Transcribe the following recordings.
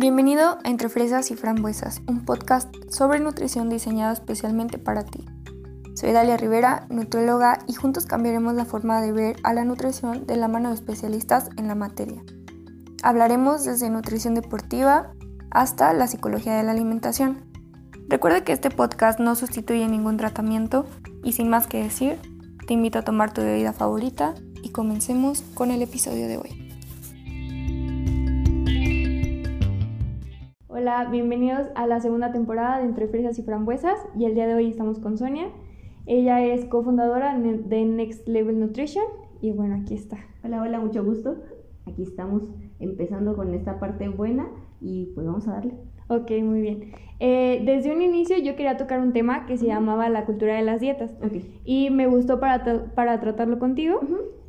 Bienvenido a Entre Fresas y Frambuesas, un podcast sobre nutrición diseñado especialmente para ti. Soy Dalia Rivera, nutrióloga, y juntos cambiaremos la forma de ver a la nutrición de la mano de especialistas en la materia. Hablaremos desde nutrición deportiva hasta la psicología de la alimentación. Recuerda que este podcast no sustituye ningún tratamiento y sin más que decir, te invito a tomar tu bebida favorita y comencemos con el episodio de hoy. Hola, bienvenidos a la segunda temporada de Entre Fresas y Frambuesas y el día de hoy estamos con Sonia. Ella es cofundadora de Next Level Nutrition y bueno, aquí está. Hola, hola, mucho gusto. Aquí estamos empezando con esta parte buena y pues vamos a darle. Ok, muy bien. Eh, desde un inicio yo quería tocar un tema que se llamaba la cultura de las dietas Okay. y me gustó para, para tratarlo contigo.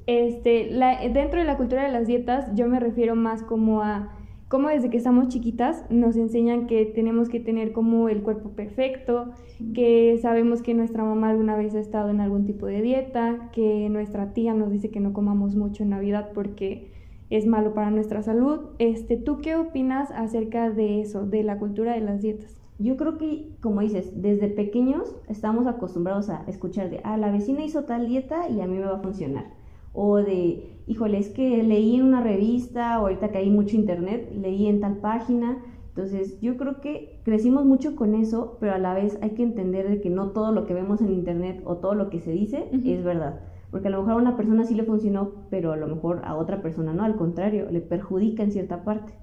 Este, la, dentro de la cultura de las dietas yo me refiero más como a cómo desde que estamos chiquitas nos enseñan que tenemos que tener como el cuerpo perfecto, que sabemos que nuestra mamá alguna vez ha estado en algún tipo de dieta, que nuestra tía nos dice que no comamos mucho en Navidad porque es malo para nuestra salud. Este, ¿Tú qué opinas acerca de eso, de la cultura de las dietas? Yo creo que, como dices, desde pequeños estamos acostumbrados a escuchar de, ah, la vecina hizo tal dieta y a mí me va a funcionar. O de, híjole, es que leí en una revista, o ahorita que hay mucho internet, leí en tal página. Entonces, yo creo que crecimos mucho con eso, pero a la vez hay que entender de que no todo lo que vemos en internet o todo lo que se dice Ujú. es verdad. Porque a lo mejor a una persona sí le funcionó, pero a lo mejor a otra persona no, al contrario, le perjudica en cierta parte.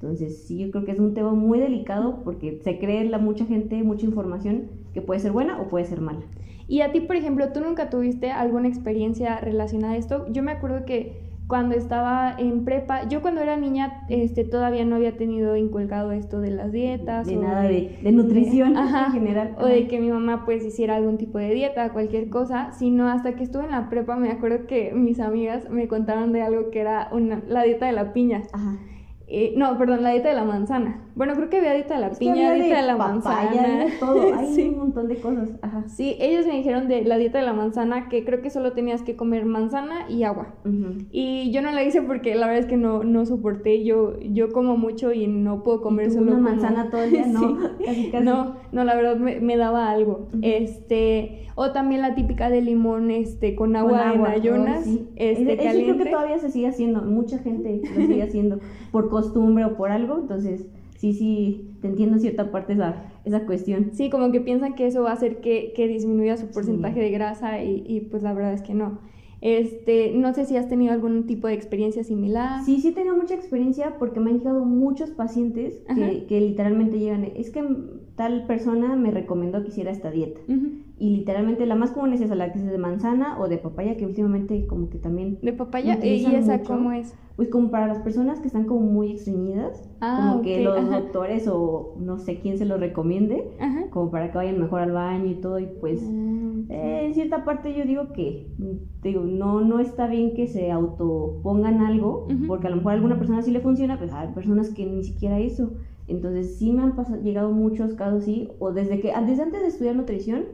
Entonces, sí, yo creo que es un tema muy delicado porque se cree la mucha gente, mucha información que puede ser buena o puede ser mala. Y a ti, por ejemplo, ¿tú nunca tuviste alguna experiencia relacionada a esto? Yo me acuerdo que cuando estaba en prepa, yo cuando era niña este, todavía no había tenido inculcado esto de las dietas. De o nada de, de nutrición Ajá, en general. O de que mi mamá pues hiciera algún tipo de dieta, cualquier cosa, sino hasta que estuve en la prepa me acuerdo que mis amigas me contaban de algo que era una, la dieta de la piña. Ajá. Eh, no, perdón, la dieta de la manzana. Bueno, creo que había dieta de la Es piña, dieta de, la papaya, manzana. de todo, hay Sí. un montón de cosas. Ajá. Sí, ellos me dijeron de la dieta de la manzana que creo que solo tenías que comer manzana y agua. Ujú. Y yo no la hice porque la verdad es que no, no soporté. Yo, yo como mucho y no puedo comer ¿Y tú solo una como- manzana todo el día, no, Sí. casi casi. No, no, la verdad me, me daba algo. Ujú. Este, o también la típica de limón este, con Con agua, en agua, ayunas, oh, sí. este, Eso creo caliente. que todavía se sigue haciendo, mucha gente lo sigue haciendo por costumbre o por algo, entonces sí, sí, te entiendo en cierta parte esa, esa cuestión. Sí, como que piensan que eso va a hacer que, que disminuya su porcentaje Sí. de grasa y, y, pues la verdad es que no. Este, no sé si has tenido algún tipo de experiencia similar. Sí, sí he tenido mucha experiencia porque me han llegado muchos pacientes que, que literalmente llegan, es que tal persona me recomendó que hiciera esta dieta. Y literalmente la más común es esa, la que es de manzana o de papaya, que últimamente como que también, De papaya, ¿y esa mucho. cómo es? pues como para las personas que están como muy estreñidas, Ah, como que ok, los ajá. doctores o no sé quién se los recomiende, Ajá. como para que vayan mejor al baño y todo, y pues Mm, eh, en cierta parte yo digo que digo, no, no está bien que se autopongan algo, Ujú. porque a lo mejor a alguna persona sí le funciona, pues hay personas que ni siquiera eso. Entonces sí me han pasado, llegado muchos casos así, o desde que, ah, desde antes de estudiar nutrición,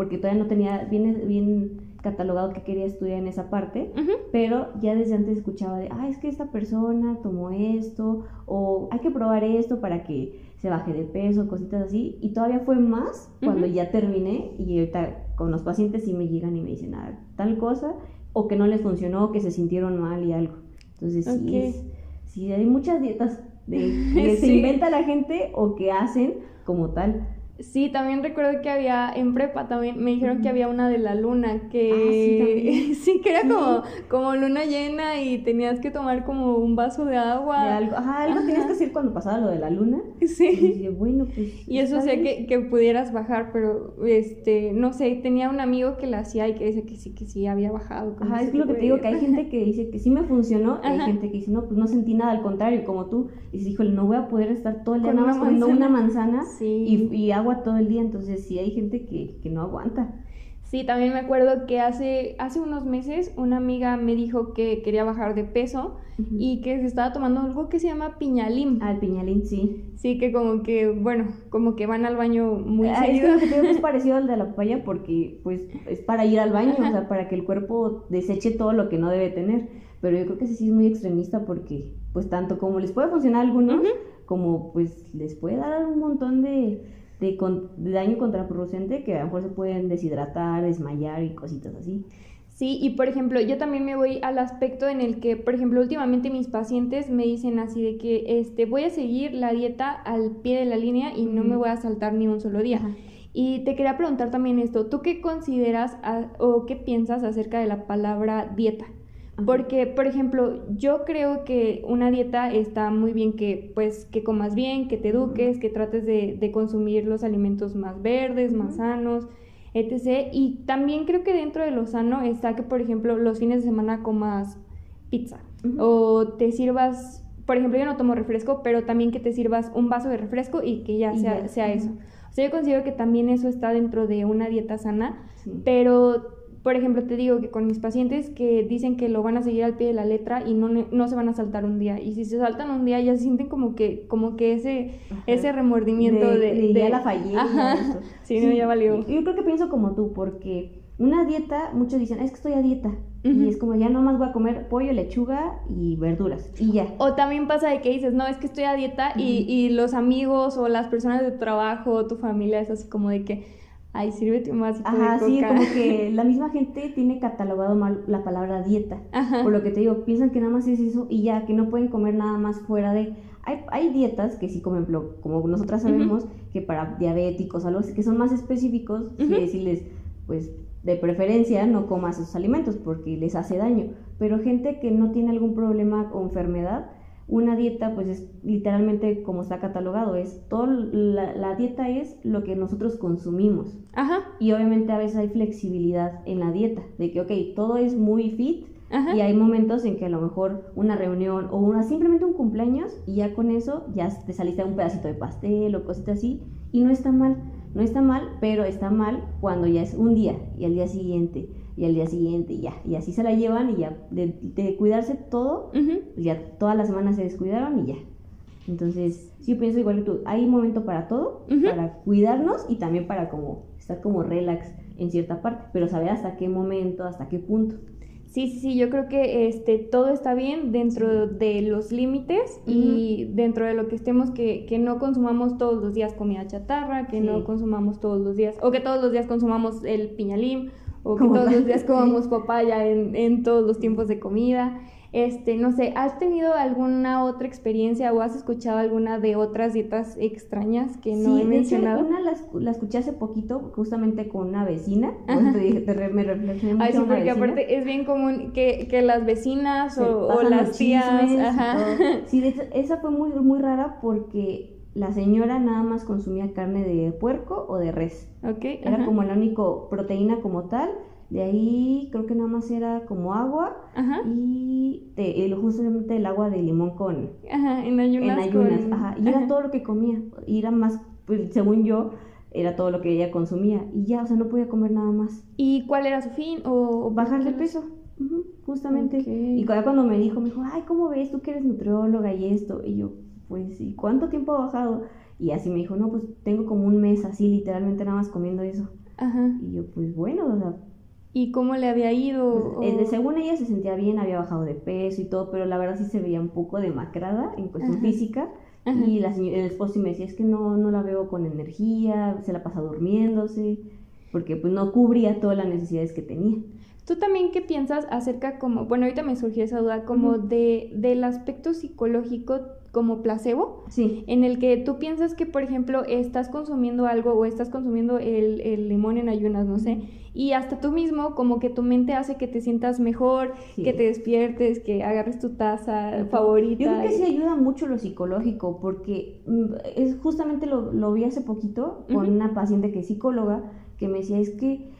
porque todavía no tenía bien, bien catalogado que quería estudiar en esa parte, pero ya desde antes escuchaba de, ah, es que esta persona tomó esto, o hay que probar esto para que se baje de peso, cositas así, y todavía fue más cuando ya terminé y ahorita con los pacientes sí me llegan y me dicen, ah, tal cosa, o que no les funcionó, que se sintieron mal y algo. Entonces sí, es, sí hay muchas dietas de, que se inventa la gente o que hacen como tal. Sí, también recuerdo que había en prepa también me dijeron que había una de la luna que Ah, sí, que era Sí. como como luna llena y tenías que tomar como un vaso de agua. De algo, ajá, algo tenías que hacer cuando pasaba lo de la luna. Y Sí. dije, bueno, pues. Y eso hacía que, que pudieras bajar, pero este, no sé, tenía un amigo que lo hacía y que decía que sí, que sí había bajado. Ajá, es lo que te digo, que hay gente que dice que sí me funcionó, y hay Ajá. gente que dice, no, pues no sentí nada, al contrario, como tú, y dices, híjole, no voy a poder estar todo el día nada más comiendo una manzana Sí. y, y agua todo el día, entonces sí hay gente que, que no aguanta. Sí, también me acuerdo que hace, hace unos meses una amiga me dijo que quería bajar de peso Ujú. y que se estaba tomando algo que se llama piñalim. Al piñalín, sí. Sí, que como que, bueno, como que van al baño muy Ah, es que seguido. lo que es parecido al de la papaya porque pues es para ir al baño, o sea, para que el cuerpo deseche todo lo que no debe tener. pero yo creo que sí es muy extremista porque pues tanto como les puede funcionar a algunos, como pues les puede dar un montón de, de, daño contraproducente que a lo mejor se pueden deshidratar, desmayar y cositas así. Sí, y por ejemplo, yo también me voy al aspecto en el que, por ejemplo, últimamente mis pacientes me dicen así de que este, voy a seguir la dieta al pie de la línea y no me voy a saltar ni un solo día. Y te quería preguntar también esto, ¿tú qué consideras o qué piensas acerca de la palabra dieta? Porque, por ejemplo, yo creo que una dieta está muy bien que, pues, que comas bien, que te eduques, que trates de, de consumir los alimentos más verdes, más sanos, etc. Y también creo que dentro de lo sano está que, por ejemplo, los fines de semana comas pizza. O te sirvas, por ejemplo, yo no tomo refresco, pero también que te sirvas un vaso de refresco y que ya sea, sea eso. O sea, yo considero que también eso está dentro de una dieta sana, pero por ejemplo, te digo que con mis pacientes que dicen que lo van a seguir al pie de la letra y no, no se van a saltar un día. Y si se saltan un día ya se sienten como que, como que ese, ese remordimiento de, de, ya la fallé. Sí, no, ya valió. Yo creo que pienso como tú, porque una dieta, muchos dicen, es que estoy a dieta. Y es como, ya nomás voy a comer pollo, lechuga y verduras. Y ya. O también pasa de que dices, no, es que estoy a dieta y, y los amigos o las personas de tu trabajo, tu familia, es así como de que ay, sírvete vasito Ajá, sí, como que la misma gente tiene catalogado mal la palabra dieta. Por lo que te digo, piensan que nada más es eso y ya, que no pueden comer nada más fuera de... Hay, hay dietas que sí, comen, como nosotras sabemos, que para diabéticos o algo que son más específicos, uh decirles, pues, de preferencia no comas esos alimentos porque les hace daño. Pero gente que no tiene algún problema o enfermedad, una dieta, pues es literalmente como está catalogado, es todo, la, dieta es lo que nosotros consumimos. Ajá. Y obviamente a veces hay flexibilidad en la dieta, de que, ok, todo es muy fit y hay momentos en que a lo mejor una reunión o una simplemente un cumpleaños y ya con eso ya te saliste un pedacito de pastel o cositas así y no está mal, no está mal, pero está mal cuando ya es un día y al día siguiente y al día siguiente y ya. Y así se la llevan y ya, de, cuidarse todo, pues ya todas las semanas se descuidaron y ya. Entonces, sí, pienso igual que tú, hay momento para todo, para cuidarnos y también para como estar como relax en cierta parte, pero saber hasta qué momento, hasta qué punto. Sí, sí, sí, yo creo que este, todo está bien dentro de los límites y dentro de lo que estemos, que, que, no consumamos todos los días comida chatarra, que no consumamos todos los días, o que todos los días consumamos el piñalim o que todos los días comamos papaya en, en, todos los tiempos de comida. Este, no sé, ¿has tenido alguna otra experiencia o has escuchado alguna de otras dietas extrañas que no he mencionado? Sí, una la, la, escuché hace poquito justamente con una vecina, te, te, me reflexioné mucho Ay, sí, porque aparte es bien común que, que las vecinas o, o, las tías, ajá. Sí, de hecho, esa fue muy, muy rara porque la señora nada más consumía carne de puerco o de res. Okay, era como la única proteína como tal. De ahí creo que nada más era como agua y el, justamente el agua de limón con... Ajá, en ayunas. ajá. Y era todo lo que comía. Y era más, pues, según yo, era todo lo que ella consumía. Y ya, o sea, no podía comer nada más. ¿Y cuál era su fin? ¿O bajar de peso? justamente. Y cuando me dijo, me dijo, ay, ¿cómo ves? Tú que eres nutrióloga y esto. Y yo, pues, ¿y cuánto tiempo ha bajado? Y así me dijo, no, pues tengo como un mes así, literalmente nada más comiendo eso. Ajá. Y yo, pues bueno, o sea. ¿Y cómo le había ido? Pues, según ella se sentía bien, había bajado de peso y todo, pero la verdad sí se veía un poco demacrada en cuestión física. Y la señora, el esposo me decía, es que no, no la veo con energía, se la pasa durmiéndose, porque pues no cubría todas las necesidades que tenía. ¿Tú también qué piensas acerca como, bueno, ahorita me surgió esa duda, como de, del aspecto psicológico como placebo, sí. en el que tú piensas que, por ejemplo, estás consumiendo algo o estás consumiendo el, el limón en ayunas, no sé, y hasta tú mismo como que tu mente hace que te sientas mejor, que te despiertes, que agarres tu taza favorita. Yo creo que sí ayuda mucho lo psicológico, porque mm, es justamente lo, lo vi hace poquito con una paciente que es psicóloga, que me decía, es que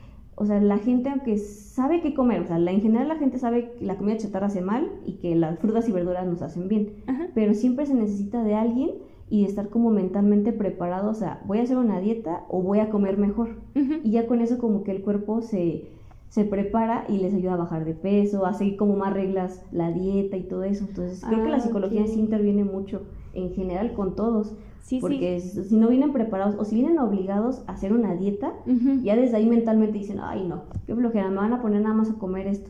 o sea, la gente aunque sabe qué comer, o sea, la, en general la gente sabe que la comida chatarra hace mal y que las frutas y verduras nos hacen bien, pero siempre se necesita de alguien y de estar como mentalmente preparado, o sea, voy a hacer una dieta o voy a comer mejor. Y ya con eso como que el cuerpo se, se prepara y les ayuda a bajar de peso, a seguir como más reglas la dieta y todo eso. Entonces, creo que la ah, psicología sí interviene mucho en general con todos. Sí, porque si no vienen preparados o si vienen obligados a hacer una dieta, ya desde ahí mentalmente dicen, ay no, qué flojera, me van a poner nada más a comer esto.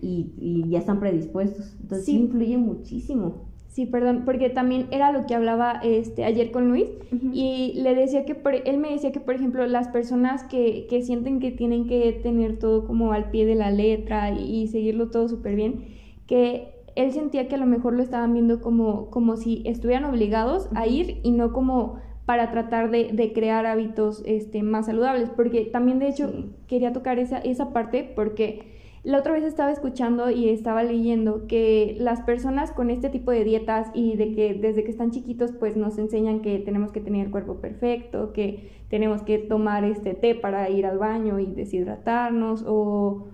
y, ya están predispuestos. Entonces sí. influye muchísimo. Sí, perdón, porque también era lo que hablaba este ayer con Luis y le decía que por, él me decía que por ejemplo las personas que, que, sienten que tienen que tener todo como al pie de la letra y, seguirlo todo súper bien, que él sentía que a lo mejor lo estaban viendo como, como si estuvieran obligados a ir y no como para tratar de, de, crear hábitos este, más saludables, porque también de hecho quería tocar esa, esa parte porque la otra vez estaba escuchando y estaba leyendo que las personas con este tipo de dietas y de que desde que están chiquitos pues nos enseñan que tenemos que tener el cuerpo perfecto, que tenemos que tomar este té para ir al baño y deshidratarnos o,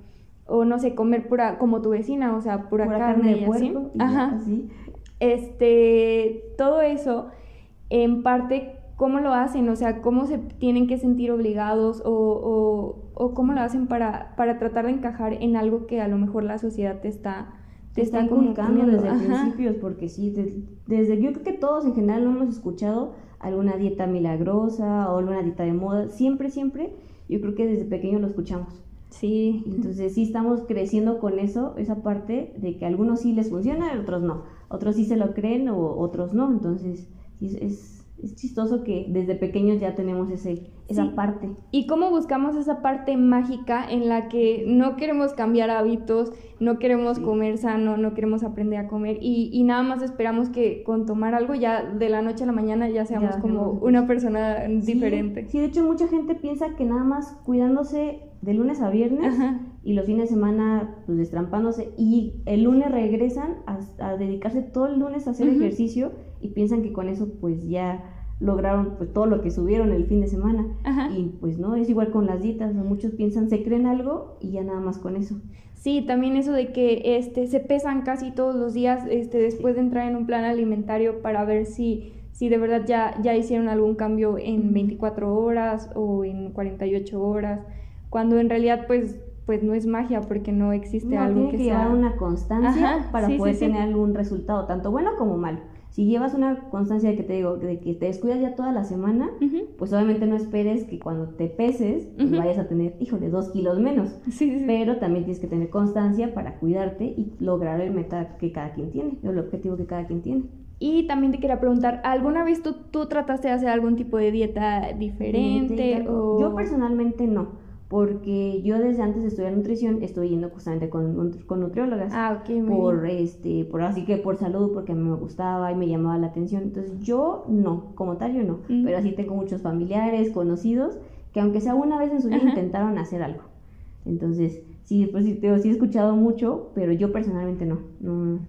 o no sé, comer pura como tu vecina, o sea, pura, carne, de puerco, Ajá. Este, todo eso en parte cómo lo hacen, o sea, cómo se tienen que sentir obligados o, o, cómo lo hacen para, para tratar de encajar en algo que a lo mejor la sociedad te está te está inculcando desde el principio, porque sí, desde yo creo que todos en general no hemos escuchado alguna dieta milagrosa o alguna dieta de moda, siempre, siempre, yo creo que desde pequeño lo escuchamos. Sí. Entonces sí estamos creciendo con eso, esa parte de que a algunos sí les funciona, a otros no. Otros sí se lo creen o otros no. Entonces sí, es, es chistoso que desde pequeños ya tenemos ese, esa parte. ¿Y cómo buscamos esa parte mágica en la que no queremos cambiar hábitos, no queremos comer sano, no queremos aprender a comer y, y, nada más esperamos que con tomar algo ya de la noche a la mañana ya seamos como una persona diferente? Sí, de hecho mucha gente piensa que nada más cuidándose de lunes a viernes y los fines de semana pues destrampándose. Y el lunes regresan a, dedicarse todo el lunes a hacer ejercicio y piensan que con eso pues ya lograron pues todo lo que subieron el fin de semana. Y pues no es igual con las dietas. Muchos piensan se creen algo y ya nada más con eso. Sí también eso de que este se pesan casi todos los días este después de entrar en un plan alimentario para ver si si de verdad ya ya hicieron algún cambio en 24 horas o en 48 horas cuando en realidad pues pues no es magia porque no existe algo que, que llevar una constancia para poder tener algún resultado tanto bueno como malo si llevas una constancia de que te digo, de que te descuidas ya toda la semana, pues obviamente no esperes que cuando te peses pues vayas a tener, híjole, dos kilos menos. Pero también tienes que tener constancia para cuidarte y lograr el meta que cada quien tiene, el objetivo que cada quien tiene. Y también te quería preguntar, ¿alguna vez tú, tú trataste de hacer algún tipo de dieta diferente? o... Yo personalmente no porque yo desde antes de estudiar nutrición estoy yendo constantemente con, con nutriólogas. Ah, ok, por este, por así que por salud, porque a mí me gustaba y me llamaba la atención. Entonces yo no, como tal yo no, pero así tengo muchos familiares, conocidos, que aunque sea una vez en su vida intentaron hacer algo. Entonces, sí, pues sí, sí he escuchado mucho, pero yo personalmente no, no,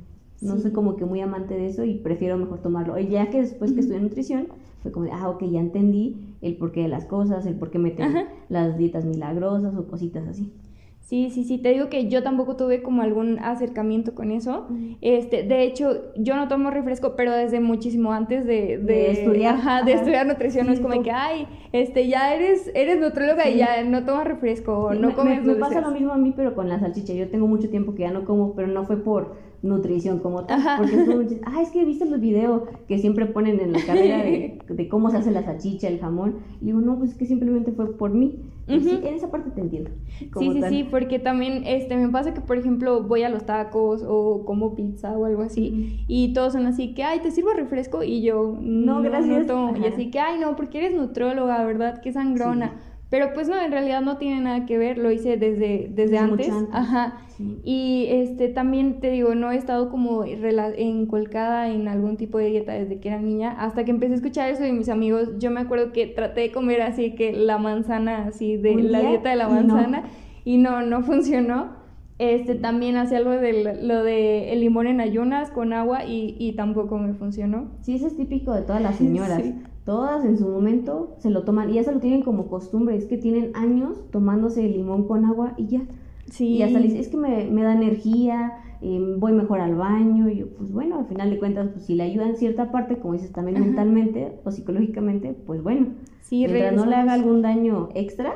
no soy como que muy amante de eso y prefiero mejor tomarlo. Y ya que después que estudié nutrición, fue como de, ah, ok, ya entendí el porqué de las cosas, el por qué meten las dietas milagrosas o cositas así. Sí, sí, sí, te digo que yo tampoco tuve como algún acercamiento con eso. Este, de hecho, yo no tomo refresco, pero desde muchísimo antes de, de, estudiar, de estudiar nutrición, es como que, ay, este, ya eres, eres nutrióloga y ya no tomas refresco, no comes me, me, pasa lo mismo a mí, pero con la salchicha. Yo tengo mucho tiempo que ya no como, pero no fue por nutrición como tal. Porque es ah, es que viste los videos que siempre ponen en la carrera de, de, cómo se hace la salchicha, el jamón. Y digo, no, pues es que simplemente fue por mí. sí, en esa parte te entiendo. Sí, sí, sí, porque también este, me pasa que, por ejemplo, voy a los tacos o como pizza o algo así. Y todos son así que, ay, ¿te sirvo refresco? Y yo, no, gracias. Y así que, ay, no, porque eres nutróloga, ¿verdad? Qué sangrona. Pero pues no, en realidad no tiene nada que ver, lo hice desde, desde, antes. Ajá. Y este también te digo, no he estado como encolcada en algún tipo de dieta desde que era niña, hasta que empecé a escuchar eso de mis amigos, yo me acuerdo que traté de comer así que la manzana, así de la dieta de la manzana, y no, no, funcionó. Este, también hacía algo de lo de el limón en ayunas con agua y, y tampoco me funcionó. Sí, eso es típico de todas las señoras. Todas en su momento se lo toman y ya se lo tienen como costumbre, es que tienen años tomándose el limón con agua y ya. Sí. Y hasta es que me, me da energía, eh, voy mejor al baño, y yo, pues bueno, al final de cuentas, pues si le ayuda en cierta parte, como dices, también mentalmente o psicológicamente, pues bueno. Sí, Mientras no le haga algún daño extra,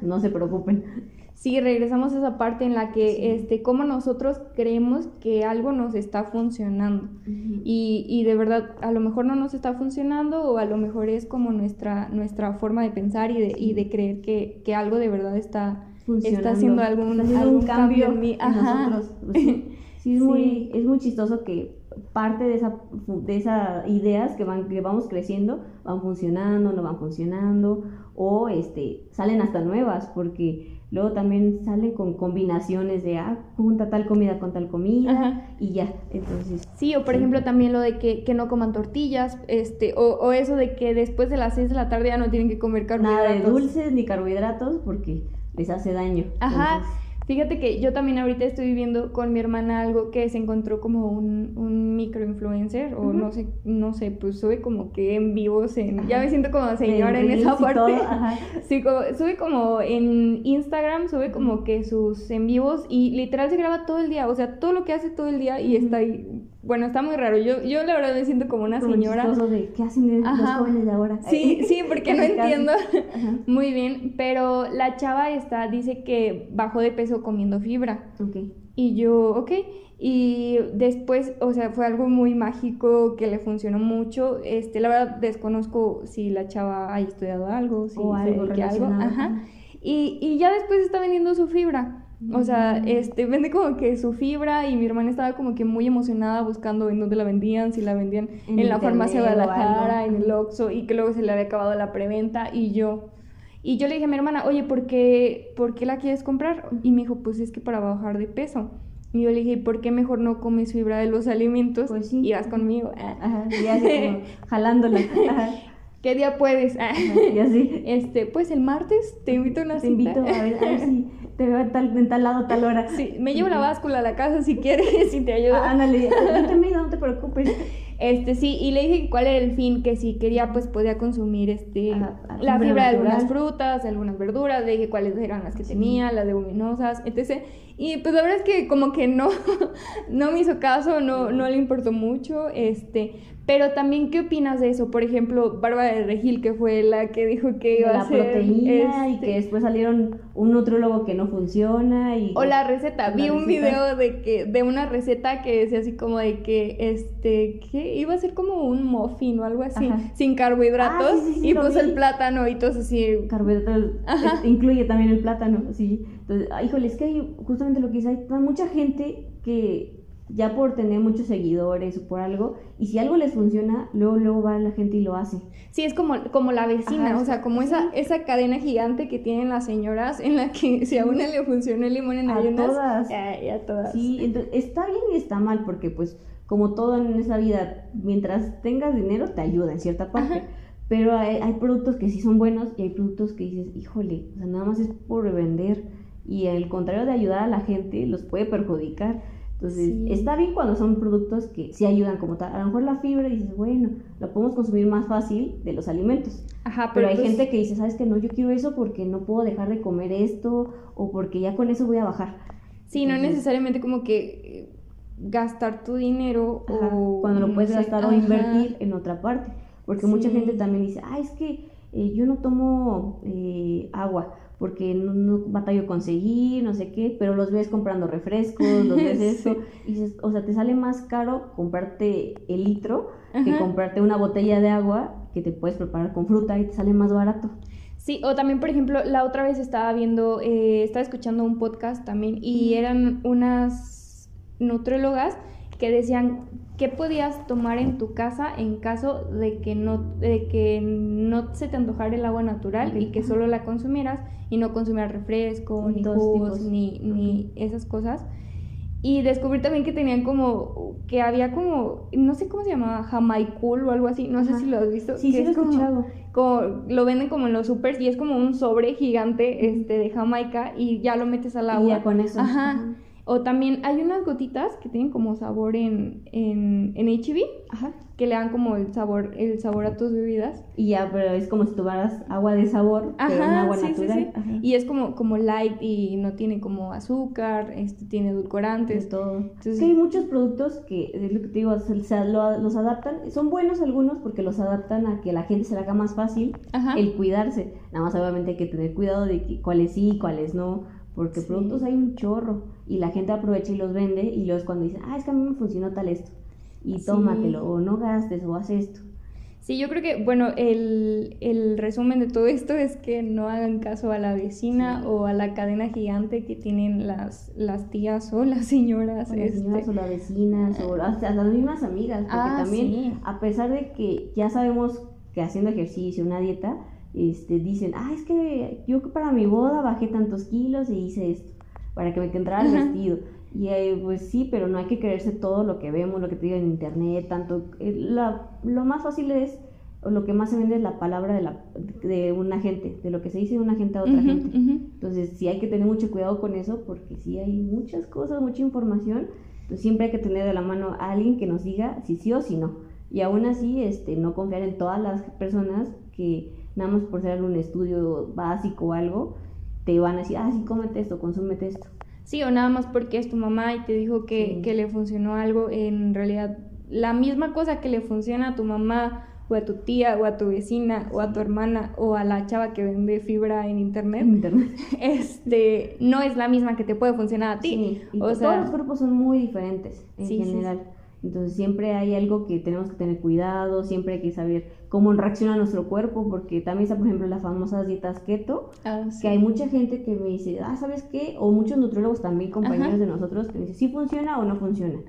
no se preocupen. Sí, regresamos a esa parte en la que, este, como nosotros creemos que algo nos está funcionando. Y, y, de verdad a lo mejor no nos está funcionando o a lo mejor es como nuestra, nuestra forma de pensar y de, y de creer que, que algo de verdad está, está haciendo algún, un cambio, en, mí. nosotros. Pues sí, es, Muy, es muy chistoso que parte de esa de esas ideas que van que vamos creciendo van funcionando no van funcionando o este salen hasta nuevas porque luego también salen con combinaciones de ah junta tal comida con tal comida y ya entonces sí o por ejemplo también lo de que, que, no coman tortillas este o, o, eso de que después de las 6 de la tarde ya no tienen que comer carbohidratos nada de dulces ni carbohidratos porque les hace daño. Ajá Fíjate que yo también ahorita estoy viviendo con mi hermana algo que se encontró como un, un microinfluencer, o no sé, no sé, pues sube como que en vivos, en, ya me siento como señora en, esa parte. Sí, como, sube como en Instagram, sube como que sus en vivos y literal se graba todo el día, o sea, todo lo que hace todo el día y está ahí bueno, está muy raro. Yo, yo la verdad me siento como una señora. De, ¿Qué hacen los jóvenes de ahora? Sí, sí, porque no entiendo muy bien. Pero la chava esta dice que bajó de peso comiendo fibra. Ok. Y yo, ok. Y después, o sea, fue algo muy mágico que le funcionó mucho. Este, la verdad desconozco si la chava ha estudiado algo, si o algo, algo. Ajá. Y, y ya después está vendiendo su fibra. O sea, este, vende como que su fibra y mi hermana estaba como que muy emocionada buscando en dónde la vendían, si la vendían en, la farmacia de Guadalajara, en el Oxxo y que luego se le había acabado la preventa y yo... Y yo le dije a mi hermana, oye, ¿por qué, ¿por qué la quieres comprar? Y me dijo, pues es que para bajar de peso. Y yo le dije, ¿por qué mejor no comes fibra de los alimentos? Pues sí. Y vas conmigo. Ajá, ya como jalándola. ¿Qué día puedes? y así. Este, pues el martes te invito a una Te invito a ver, a ver si te veo en tal, en tal lado, tal hora. Sí, me llevo la báscula a la casa si quieres y te ayudo. Ah, ándale, no no te preocupes. Este, sí, y le dije cuál era el fin, que si quería, pues podía consumir este la fibra de algunas frutas, algunas verduras, le dije cuáles eran las que tenía, las leguminosas, etc. Y pues la verdad es que como que no, no me hizo caso, no, no le importó mucho, este, pero también, ¿qué opinas de eso? Por ejemplo, Bárbara de Regil, que fue la que dijo que iba a ser... La proteína y que este después salieron un nutrólogo que no funciona y... O la receta. Vi un video de que de una receta que decía así como de que, este, que iba a ser como un muffin o algo así, sin carbohidratos. Ah, y puso el plátano y todo así... Carbohidratos, incluye también el plátano, sí. Entonces, híjole, es que hay justamente lo que dice, hay mucha gente que ya por tener muchos seguidores o por algo, y si algo les funciona, luego, luego va la gente y lo hace. Sí, es como, como la vecina, o sea, como esa, esa cadena gigante que tienen las señoras en la que si a una le funciona el limón en a todas. a todas. Sí, entonces está bien y está mal, porque pues como todo en esa vida, mientras tengas dinero te ayuda en cierta parte. Pero hay, hay productos que sí son buenos y hay productos que dices, híjole, o sea, nada más es por vender y al contrario de ayudar a la gente, los puede perjudicar. Entonces, está bien cuando son productos que sí ayudan como tal. A lo mejor la fibra dices, bueno, la podemos consumir más fácil de los alimentos. Ajá, pero, hay pues gente que dice, ¿sabes que No, yo quiero eso porque no puedo dejar de comer esto o porque ya con eso voy a bajar. Sí, no necesariamente como que eh, gastar tu dinero o... Cuando lo puedes gastar o invertir en otra parte. Porque mucha gente también dice, ah, es que eh, yo no tomo eh, agua porque no, no, batallo conseguir, no sé qué, pero los ves comprando refrescos, los ves eso, y dices, o sea, te sale más caro comprarte el litro que comprarte una botella de agua que te puedes preparar con fruta y te sale más barato. Sí, o también, por ejemplo, la otra vez estaba viendo, eh, estaba escuchando un podcast también y eran unas nutriólogas que decían qué podías tomar en tu casa en caso de que no, de que no se te antojara el agua natural y que solo la consumieras y no consumieras refresco, ni jugos, ni, ni esas cosas. Y descubrí también que tenían como, que había como, no sé cómo se llamaba, jamaicul o algo así, no sé si lo has visto. Sí, sí lo he escuchado. Como, lo venden como en los supers y es como un sobre gigante este, de Jamaica y ya lo metes al agua. Y ya con eso. Ajá. O también hay unas gotitas que tienen como sabor en, en, en HB, Ajá. que le dan como el sabor, el sabor a tus bebidas. Y ya, pero es como si tomaras agua de sabor, pero en agua natural. Y es como, como light y no tiene como azúcar, este tiene edulcorantes. todo. Entonces, hay muchos productos que, es lo que te digo, los adaptan. Son buenos algunos porque los adaptan a que la gente se le haga más fácil el cuidarse. Nada más obviamente hay que tener cuidado de cuáles sí, cuáles no porque productos hay un chorro y la gente aprovecha y los vende y luego es cuando dicen, ah, es que a mí me funcionó tal esto. Y tómatelo, o no gastes, o haz esto. Sí, yo creo que, bueno, el, el, resumen de todo esto es que no hagan caso a la vecina o a la cadena gigante que tienen las, las tías o las señoras. O las señoras este, o las vecinas o hasta las mismas amigas, porque ah, también, a pesar de que ya sabemos que haciendo ejercicio, una dieta, este, dicen, ah, es que yo para mi boda bajé tantos kilos y hice esto, para que me quedara el vestido. Y pues sí, pero no hay que creerse todo lo que vemos, lo que te digo en internet, tanto... Eh, lo más fácil es, o lo que más se vende es la palabra de, la, de una gente, de lo que se dice de una gente a otra gente. Entonces sí hay que tener mucho cuidado con eso, porque sí hay muchas cosas, mucha información, pues siempre hay que tener de la mano a alguien que nos diga si sí o si no. Y aún así, este, no confiar en todas las personas que nada más por ser algún estudio básico o algo, te van a decir, ah, sí, cómete esto, consúmete esto. Sí, o nada más porque es tu mamá y te dijo que, que le funcionó algo, en realidad la misma cosa que le funciona a tu mamá o a tu tía o a tu vecina o a tu hermana o a la chava que vende fibra en internet, este no es la misma que te puede funcionar a ti. o sea, todos los cuerpos son muy diferentes en general. Entonces siempre hay algo que tenemos que tener cuidado, siempre hay que saber cómo reacciona nuestro cuerpo, porque también está, por ejemplo, las famosas dietas keto, ah, que hay mucha gente que me dice, ah, ¿sabes qué? O muchos nutriólogos también, compañeros de nosotros, que me dicen, sí funciona o no funciona.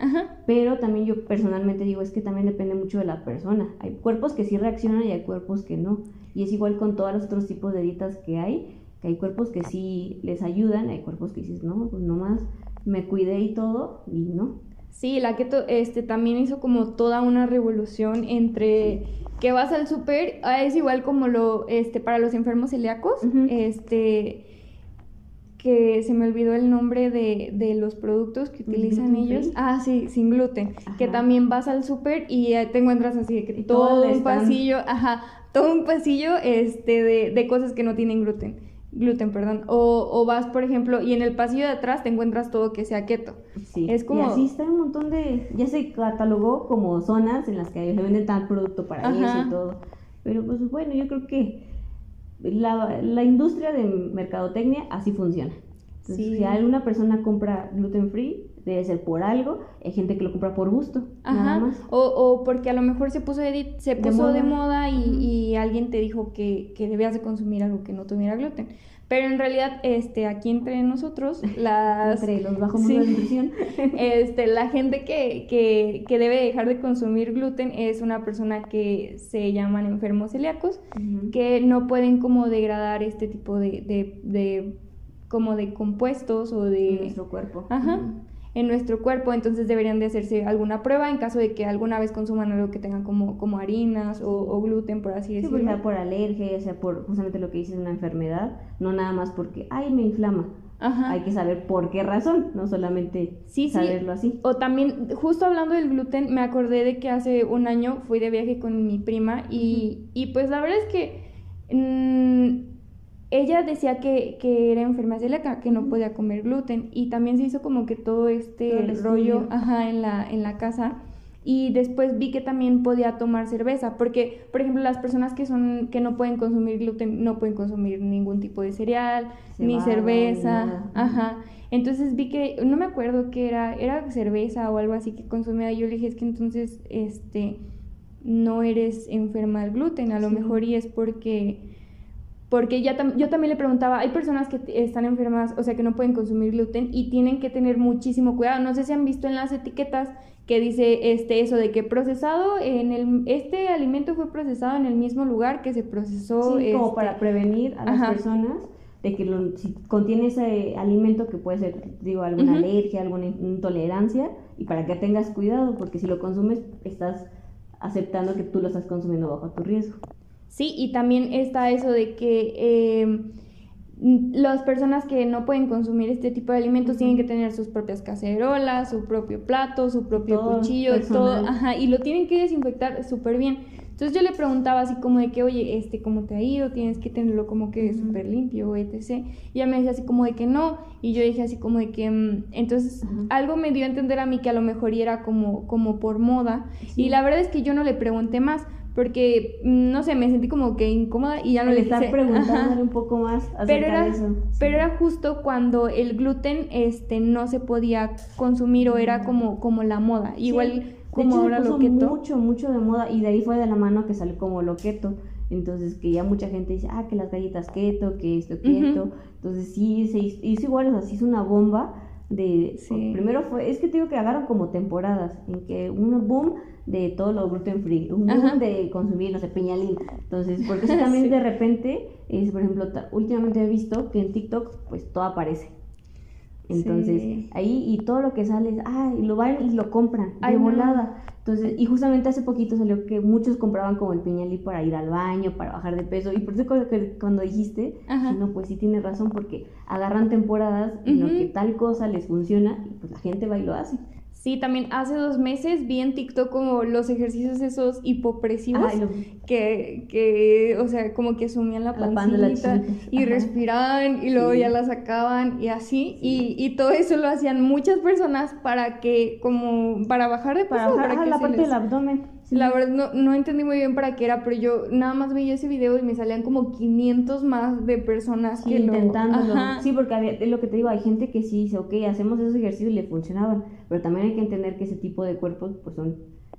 Pero también yo personalmente digo, es que también depende mucho de la persona. Hay cuerpos que sí reaccionan y hay cuerpos que no. Y es igual con todos los otros tipos de dietas que hay, que hay cuerpos que sí les ayudan, hay cuerpos que dices, no, pues nomás me cuidé y todo, y no. Sí, la keto este, también hizo como toda una revolución entre que vas al súper, ah, es igual como lo, este, para los enfermos celíacos, este, que se me olvidó el nombre de, de los productos que utilizan ellos. Ah, sí, sin gluten. Que también vas al súper y te encuentras así, que todo un pasillo, ajá, todo un pasillo este, de, de cosas que no tienen gluten gluten, perdón. O, o, vas, por ejemplo, y en el pasillo de atrás te encuentras todo que sea keto. Sí. Es como... Y así está un montón de... Ya se catalogó como zonas en las que se vende tal producto para eso y todo. Pero pues bueno, yo creo que la, la industria de mercadotecnia así funciona. si alguna persona compra gluten free, debe ser por algo, hay gente que lo compra por gusto, nada más. O, o porque a lo mejor se puso, de, se puso de moda, y, y, alguien te dijo que, que, debías de consumir algo que no tuviera gluten. Pero en realidad, este, aquí entre nosotros, las... entre los bajos de nutrición. este, la gente que, que, que, debe dejar de consumir gluten es una persona que se llaman enfermos celíacos, que no pueden como degradar este tipo de, de, de como de compuestos o de... nuestro cuerpo. Ajá en nuestro cuerpo, entonces deberían de hacerse alguna prueba en caso de que alguna vez consuman algo que tengan como, como harinas o, gluten, por así decirlo. Sí, sea por alergia, o sea por justamente lo que dices, una enfermedad, no nada más porque, ay, me inflama. Ajá. Hay que saber por qué razón, no solamente sí, saberlo así. O también, justo hablando del gluten, me acordé de que hace un año fui de viaje con mi prima y, y pues la verdad es que... Mmm, ella decía que, que era enferma celíaca, que no podía comer gluten y también se hizo como que todo este rollo ajá, en, la, en la casa y después vi que también podía tomar cerveza, porque por ejemplo las personas que son que no pueden consumir gluten no pueden consumir ningún tipo de cereal, ni cerveza, ajá. Entonces vi que no me acuerdo qué era, era cerveza o algo así que consumía. Yo le dije, es que entonces este no eres enferma del gluten, a lo mejor y es porque porque ya yo también le preguntaba, hay personas que están enfermas, o sea, que no pueden consumir gluten y tienen que tener muchísimo cuidado. No sé si han visto en las etiquetas que dice este eso de que procesado en el este alimento fue procesado en el mismo lugar que se procesó sí, como para este, prevenir a las personas de que si contiene ese alimento que puede ser digo alguna alergia alguna intolerancia y para que tengas cuidado porque si lo consumes estás aceptando que tú lo estás consumiendo bajo tu riesgo Sí, y también está eso de que em, las personas que no pueden consumir este tipo de alimentos tienen que tener sus propias cacerolas, su propio plato, su propio cuchillo, todo, ajá, y lo tienen que desinfectar súper bien. Entonces yo le preguntaba así como de que, oye, este, ¿cómo te ha ido? Tienes que tenerlo como que súper limpio, etc. Y ella me decía así como de que no, y yo dije así como de que, mm, entonces algo me dio a entender a mí que a lo mejor era como, como por moda, y la verdad es que yo no le pregunté más, porque, mm, no sé, me sentí como que incómoda y ya no Le hice. preguntándole un poco más acerca Pero era, de eso. pero era justo cuando el gluten este no se podía consumir o era como, como la moda. Sí, Igual como ahora lo keto. mucho, mucho de moda y de ahí fue de la mano que salió como lo keto. Entonces, que ya mucha gente dice, ah, que las galletas keto, que esto keto. Entonces, sí, se hizo, hizo igual, o sea, se hizo una bomba de... Sí. Primero fue, es que te digo que agarran como temporadas, en que un boom de todo lo gluten free, un boom de consumir, no sé, peñalín. Entonces, porque eso también Sí. de repente, es, por ejemplo, últimamente he visto que en TikTok, pues todo aparece. Entonces, Sí. ahí y todo lo que sale es, ah, y lo van y lo compran de Ay, no. volada. Entonces, y justamente hace poquito salió que muchos compraban como el piñalí para ir al baño, para bajar de peso. Y por eso cuando dijiste, Ajá. no, pues sí tienes razón, porque agarran temporadas en lo Ujú. que tal cosa les funciona y pues la gente va y lo hace. Sí, también hace dos meses vi en TikTok como los ejercicios esos hipopresivos y lo- que, que, o sea, como que sumían la pancita y Ajá. respiraban y luego Sí. ya la sacaban y así. Y, y todo eso lo hacían muchas personas para que, como, para bajar de peso. para bajar para que la se parte les- del abdomen. Sí. La verdad no, no entendí muy bien para qué era, pero yo nada más veía ese video y me salían como 500 más de personas Sí, que lo... intentándolo. Sí, porque había- es lo que te digo, hay gente que sí dice, ok, hacemos esos ejercicios y le funcionaban, pero también hay que entender que ese tipo de cuerpos pues son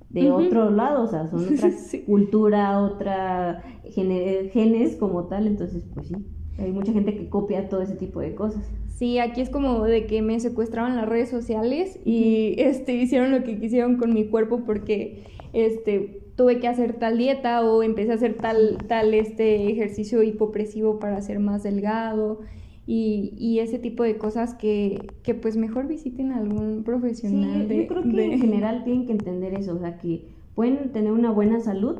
de otro lado, o sea, son otra Sí. cultura, otra gene- genes como tal, entonces pues sí, hay mucha gente que copia todo ese tipo de cosas. Sí, aquí es como de que me secuestraban las redes sociales y este hicieron lo que quisieron con mi cuerpo porque este tuve que hacer tal dieta o empecé a hacer tal tal este ejercicio hipopresivo para ser más delgado y, y ese tipo de cosas que, que pues mejor visiten a algún Sí, profesional yo, de, yo creo que de- en general tienen que entender eso, o sea, que pueden tener una buena salud,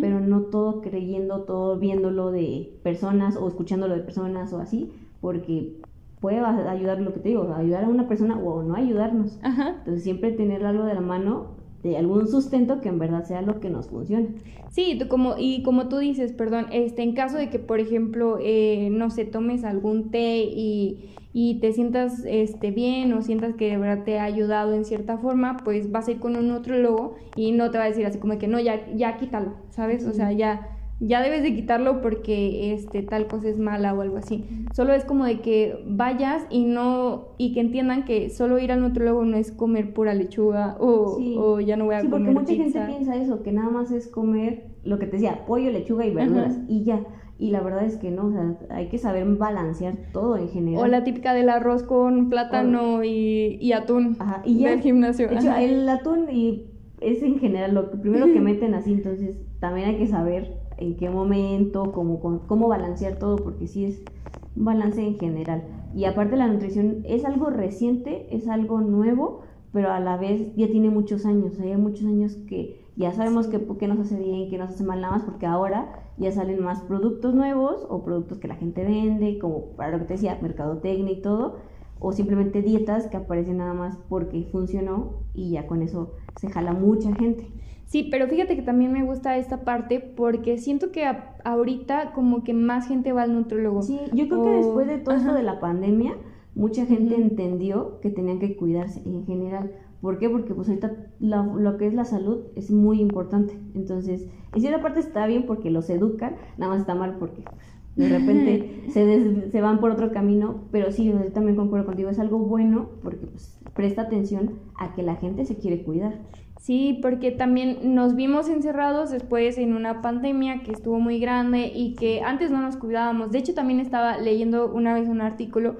pero no todo creyendo, todo viéndolo de personas o escuchándolo de personas o así, porque puede ayudar lo que te digo, ayudar a una persona o no ayudarnos. Ajá. Entonces siempre tener algo de la mano de algún sustento que en verdad sea lo que nos funcione. Sí, tú como, y como tú dices, perdón, este, en caso de que, por ejemplo, eh, no sé, tomes algún té y, y te sientas este, bien o sientas que de verdad te ha ayudado en cierta forma, pues vas a ir con un nutrólogo y no te va a decir así como que no, ya, ya quítalo, ¿sabes? O sea, ya, ya debes de quitarlo porque este, tal cosa es mala o algo así. Solo es como de que vayas y no, y que entiendan que solo ir al nutrólogo no es comer pura lechuga o, Sí. o ya no voy a Sí, porque comer mucha gente piensa eso, que nada más es comer lo que te decía, pollo, lechuga y verduras Ajá. y ya. Y la verdad es que no, o sea, hay que saber balancear todo en general. O la típica del arroz con plátano y, y atún Ajá, y ya. del gimnasio. De hecho, Ajá. el atún y es en general lo primero que meten así, entonces también hay que saber en qué momento, cómo, cómo, balancear todo, porque sí es un balance en general. Y aparte la nutrición es algo reciente, es algo nuevo, pero a la vez ya tiene muchos años, ya muchos años que ya sabemos que, qué nos hace bien, qué nos hace mal nada más, porque ahora ya salen más productos nuevos o productos que la gente vende, como para lo que te decía, mercadotecnia y todo, o simplemente dietas que aparecen nada más porque funcionó y ya con eso se jala mucha gente. Sí, pero fíjate que también me gusta esta parte porque siento que a- ahorita como que más gente va al nutrólogo. Sí, yo creo que después de todo esto ajá. de la pandemia, mucha gente entendió que tenían que cuidarse en general. ¿Por qué? Porque pues ahorita lo que es la salud es muy importante. Entonces, en cierta parte está bien porque los educan, nada más está mal porque pues, de repente se, des- se van por otro camino, pero sí, yo también concuerdo contigo, es algo bueno porque pues, presta atención a que la gente se quiere cuidar. Sí, porque también nos vimos encerrados después en una pandemia que estuvo muy grande y que antes no nos cuidábamos. De hecho, también estaba leyendo una vez un artículo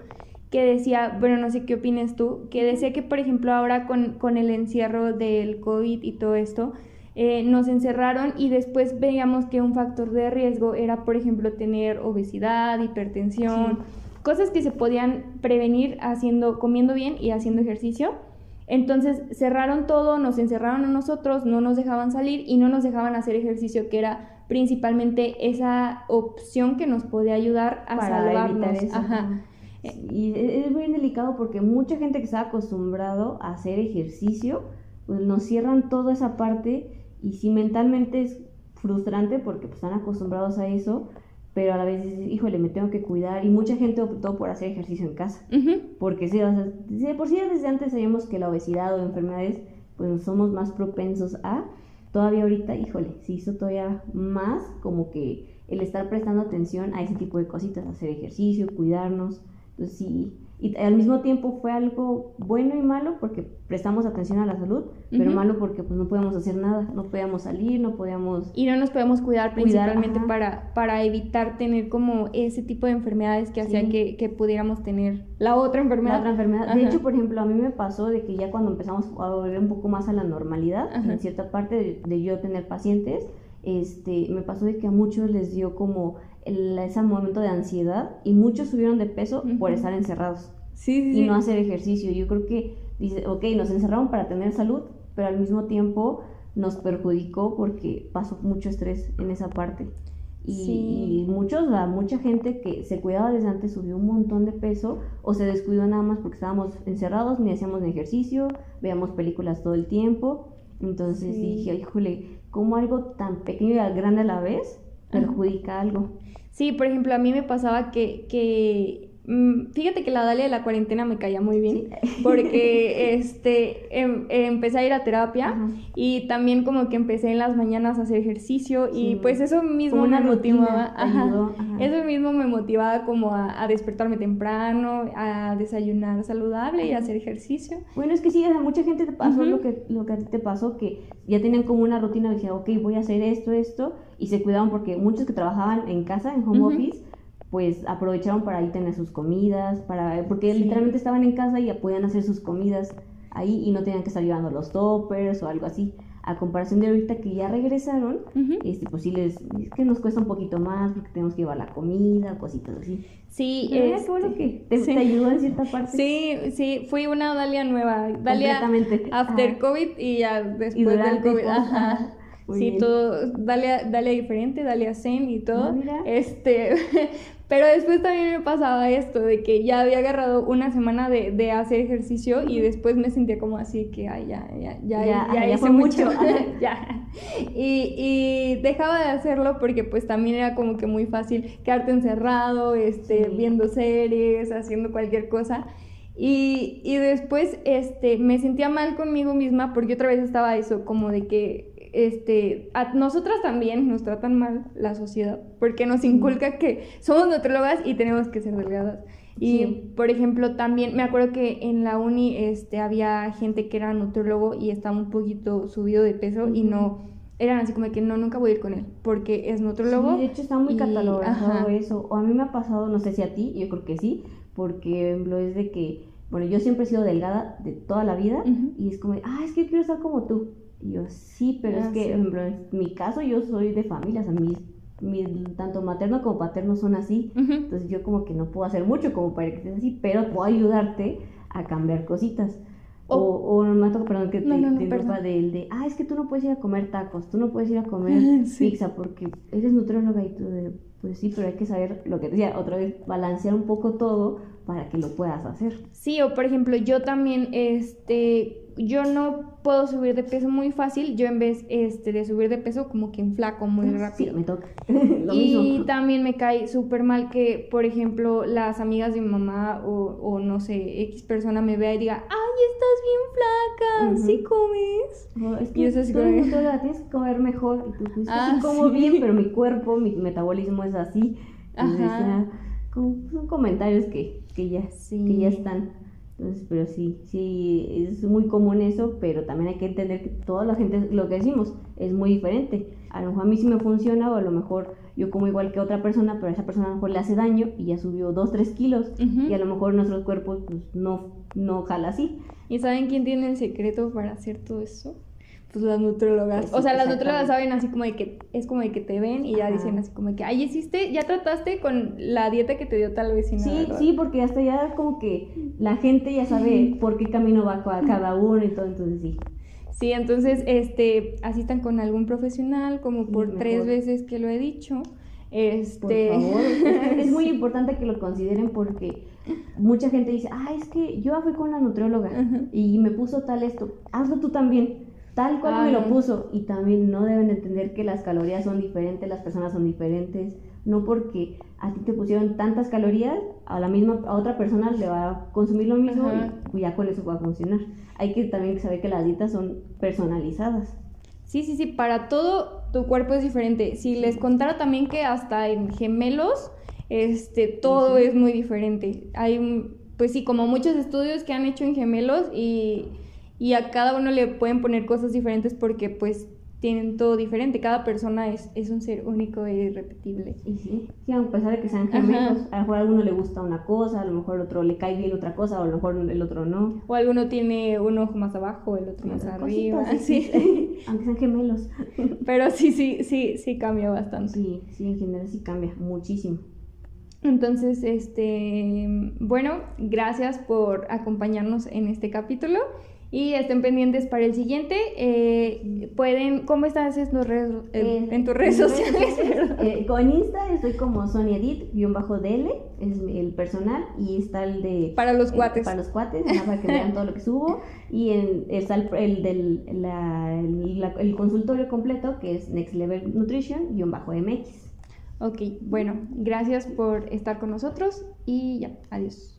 que decía, bueno, no sé qué opinas tú, que decía que, por ejemplo, ahora con, con el encierro del COVID y todo esto, eh, nos encerraron y después veíamos que un factor de riesgo era, por ejemplo, tener obesidad, hipertensión, cosas que se podían prevenir haciendo, comiendo bien y haciendo ejercicio. Entonces cerraron todo, nos encerraron a nosotros, no nos dejaban salir y no nos dejaban hacer ejercicio, que era principalmente esa opción que nos podía ayudar a para salvarnos. evitar eso. Ajá. Y es muy delicado porque mucha gente que está acostumbrado a hacer ejercicio, pues nos cierran toda esa parte y sí mentalmente es frustrante porque pues, están acostumbrados a eso, pero a la vez dices, híjole, me tengo que cuidar y mucha gente optó por hacer ejercicio en casa. Porque sí, o sea, de por sí desde antes sabíamos que la obesidad o enfermedades pues somos más propensos a, todavía ahorita, híjole, se hizo todavía más como que el estar prestando atención a ese tipo de cositas, hacer ejercicio, cuidarnos. Entonces sí, y al mismo tiempo fue algo bueno y malo porque prestamos atención a la salud, pero malo porque pues no podíamos hacer nada, no podíamos salir, no podíamos... Y no nos podíamos cuidar, principalmente para, para evitar tener como ese tipo de enfermedades que hacían que, que, pudiéramos tener la otra enfermedad. La otra enfermedad. De hecho, por ejemplo, a mí me pasó de que ya cuando empezamos a volver un poco más a la normalidad, en cierta parte de, de yo tener pacientes, este, me pasó de que a muchos les dio como ese momento de ansiedad y muchos subieron de peso por estar encerrados y no hacer ejercicio. Yo creo que dice, ok, nos encerraron para tener salud, pero al mismo tiempo nos perjudicó porque pasó mucho estrés en esa parte. Y, muchos, mucha gente que se cuidaba desde antes subió un montón de peso o se descuidó nada más porque estábamos encerrados, ni hacíamos ejercicio, veíamos películas todo el tiempo. Entonces dije, híjole, ¿cómo algo tan pequeño y grande a la vez perjudica algo? Sí, por ejemplo, a mí me pasaba que, que fíjate que la Dalia de la cuarentena me caía muy bien, porque este, em, empecé a ir a terapia y también como que empecé en las mañanas a hacer ejercicio y pues eso mismo me motivaba, eso mismo me motivaba como a, despertarme temprano, a desayunar saludable y a hacer ejercicio. Bueno, es que sí, a mucha gente te pasó lo, que, lo que a ti te pasó, que ya tenían como una rutina, decían, ok, voy a hacer esto, esto, y se cuidaban porque muchos que trabajaban en casa, en home office, pues aprovecharon para ahí tener sus comidas, para porque literalmente estaban en casa y podían hacer sus comidas ahí y no tenían que estar llevando los toppers o algo así. A comparación de ahorita que ya regresaron, este, pues sí les, es que nos cuesta un poquito más porque tenemos que llevar la comida, cositas así. Sí, es bueno que te, ayudó en cierta parte. Sí, sí, fui una Dalia nueva, Dalia after COVID y ya después del COVID. Ajá sí, todo, dale, dale diferente, dale a Zen y todo. Ah, este, pero después también me pasaba esto, de que ya había agarrado una semana de, de hacer ejercicio y después me sentía como así que, ay, ya, ya, ya, ya, ya, hice mucho, ya. Y, y, dejaba de hacerlo porque pues también era como que muy fácil quedarte encerrado, este, viendo series, haciendo cualquier cosa. Y, y, después este, me sentía mal conmigo misma porque otra vez estaba eso, como de que este, a nosotras también nos tratan mal la sociedad, porque nos inculca que somos nutriólogas y tenemos que ser delgadas. Y, por ejemplo, también me acuerdo que en la uni este, había gente que era nutriólogo y estaba un poquito subido de peso y no, eran así como que no, nunca voy a ir con él, porque es nutriólogo. Sí, de hecho está muy catalogado eso. O a mí me ha pasado, no sé si a ti, yo creo que sí, porque lo es de que, bueno, yo siempre he sido delgada de toda la vida y es como, ah, es que quiero estar como tú. Y yo, sí, pero es ah, que, en mi caso, yo soy de familia, o sea, mis, tanto materno como paterno son así. Entonces, yo como que no puedo hacer mucho como para que estés así, pero puedo ayudarte a cambiar cositas. O, o me toca, perdón, que te, no, no, de, de, ah, es que tú no puedes ir a comer tacos, tú no puedes ir a comer pizza porque eres nutrióloga y tú de, pues sí, pero hay que saber lo que decía, otra vez, balancear un poco todo para que lo puedas hacer. Sí, o por ejemplo, yo también, este, yo no puedo subir de peso muy fácil, yo en vez este, de subir de peso como que flaco muy ah, rápido. Sí, me toca. y también me cae súper mal que, por ejemplo, las amigas de mi mamá o, no sé, X persona me vea y diga, ay, estás bien flaca, ¿sí comes? es que y eso es como... tienes que comer mejor. Y tú pues, ah, como bien, pero mi cuerpo, mi metabolismo es así. Ajá. son comentarios que, que, ya, que ya están. Entonces, pero sí, sí, es muy común eso, pero también hay que entender que toda la gente, lo que decimos, es muy diferente. A lo mejor a mí sí me funciona, o a lo mejor yo como igual que otra persona, pero a esa persona a lo mejor le hace daño y ya subió 2, 3 kilos, y a lo mejor nuestros cuerpos pues, no, no jala así. ¿Y saben quién tiene el secreto para hacer todo eso? Pues las nutrólogas. O sea, las nutrólogas saben así como de que es como de que te ven y ya dicen así como de que, ay, hiciste, ya trataste con la dieta que te dio tal vecina. Sí, sí, porque hasta ya como que la gente ya sabe por qué camino va cada uno y todo, entonces sí. Sí, entonces, este, asistan con algún profesional, como por tres veces que lo he dicho. Este... Por favor, es, muy importante que lo consideren porque mucha gente dice, ah, es que yo fui con una nutrióloga y me puso tal esto, hazlo tú también tal cual me lo puso. Y también no deben entender que las calorías son diferentes, las personas son diferentes. No porque a ti te pusieron tantas calorías, a la misma a otra persona le va a consumir lo mismo y ya con eso va a funcionar. Hay que también saber que las dietas son personalizadas. Sí, sí, sí, para todo tu cuerpo es diferente. Si les contara también que hasta en gemelos, este, todo es muy diferente. Hay, pues sí, como muchos estudios que han hecho en gemelos y, y a cada uno le pueden poner cosas diferentes porque pues tienen todo diferente. Cada persona es, es un ser único e irrepetible. Y sí, sí, a pesar de que sean gemelos, a lo mejor a alguno le gusta una cosa, a lo mejor otro le cae bien otra cosa, o a lo mejor el otro no. O alguno tiene un ojo más abajo, el otro más arriba. sí. Aunque sean gemelos. Pero sí, sí, sí, sí cambia bastante. Sí, sí, en general sí cambia muchísimo. Entonces, este, bueno, gracias por acompañarnos en este capítulo y estén pendientes para el siguiente. Eh, pueden, ¿cómo estás en, tus redes, eh, en tus redes sociales? Eh, con Insta estoy como SoniaDit-DL, es el personal, y está el de... Para los cuates. Para los cuates, para que vean todo lo que subo. Y en, está el, del la, el, consultorio completo, que es Next Level Nutrition-MX. Ok, bueno, gracias por estar con nosotros y ya, adiós.